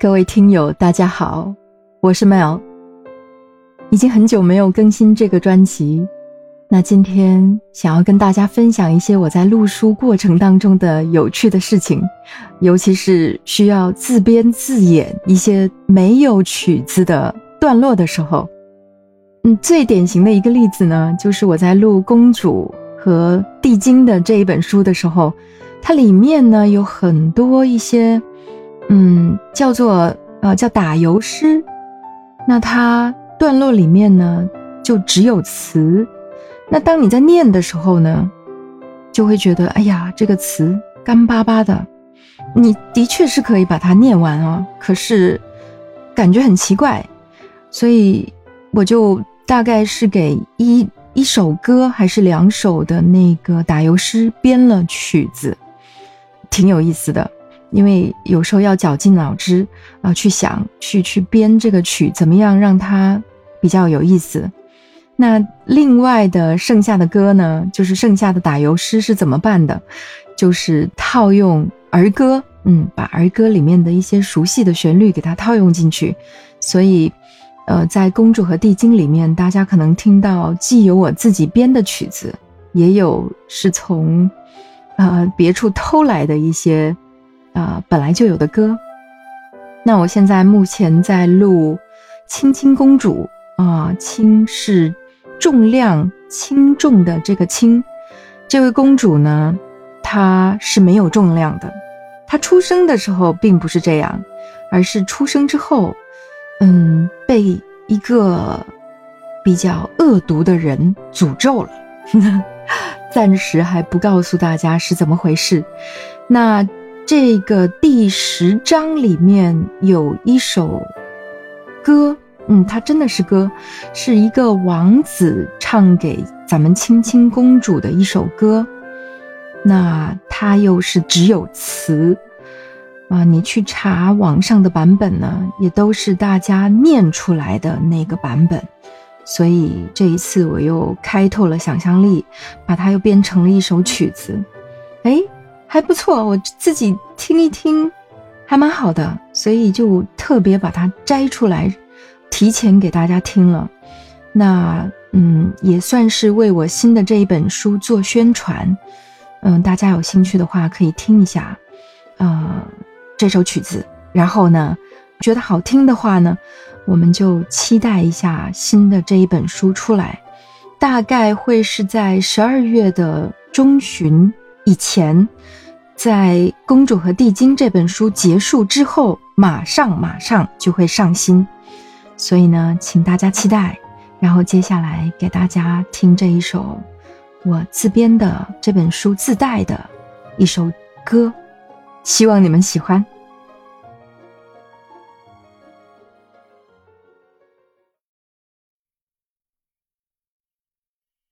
各位听友，大家好，我是 Mel。已经很久没有更新这个专辑，那今天想要跟大家分享一些我在录书过程当中的有趣的事情，尤其是需要自编自演一些没有曲子的段落的时候。嗯，最典型的一个例子呢，就是我在录《公主和地精》的这一本书的时候，它里面呢有很多一些。嗯，叫做呃叫打油诗，那它段落里面呢就只有词，那当你在念的时候呢，就会觉得哎呀这个词干巴巴的，你的确是可以把它念完啊，可是感觉很奇怪，所以我就大概是给一一首歌还是两首的那个打油诗编了曲子，挺有意思的。因为有时候要绞尽脑汁啊，去想去去编这个曲，怎么样让它比较有意思。那另外的剩下的歌呢，就是剩下的打油诗是怎么办的？就是套用儿歌，嗯，把儿歌里面的一些熟悉的旋律给它套用进去。所以，呃，在《公主和地精》里面，大家可能听到既有我自己编的曲子，也有是从呃别处偷来的一些。啊，本来就有的歌。那我现在目前在录《青青公主》啊，轻是重量轻重的这个轻。这位公主呢，她是没有重量的。她出生的时候并不是这样，而是出生之后，嗯，被一个比较恶毒的人诅咒了。暂时还不告诉大家是怎么回事。那。这个第十章里面有一首歌，嗯，它真的是歌，是一个王子唱给咱们青青公主的一首歌。那它又是只有词啊，你去查网上的版本呢，也都是大家念出来的那个版本。所以这一次我又开拓了想象力，把它又变成了一首曲子。哎。还不错，我自己听一听，还蛮好的，所以就特别把它摘出来，提前给大家听了。那嗯，也算是为我新的这一本书做宣传。嗯，大家有兴趣的话可以听一下，呃，这首曲子。然后呢，觉得好听的话呢，我们就期待一下新的这一本书出来，大概会是在十二月的中旬以前。在《公主和地精》这本书结束之后，马上马上就会上新，所以呢，请大家期待。然后接下来给大家听这一首我自编的这本书自带的一首歌，希望你们喜欢。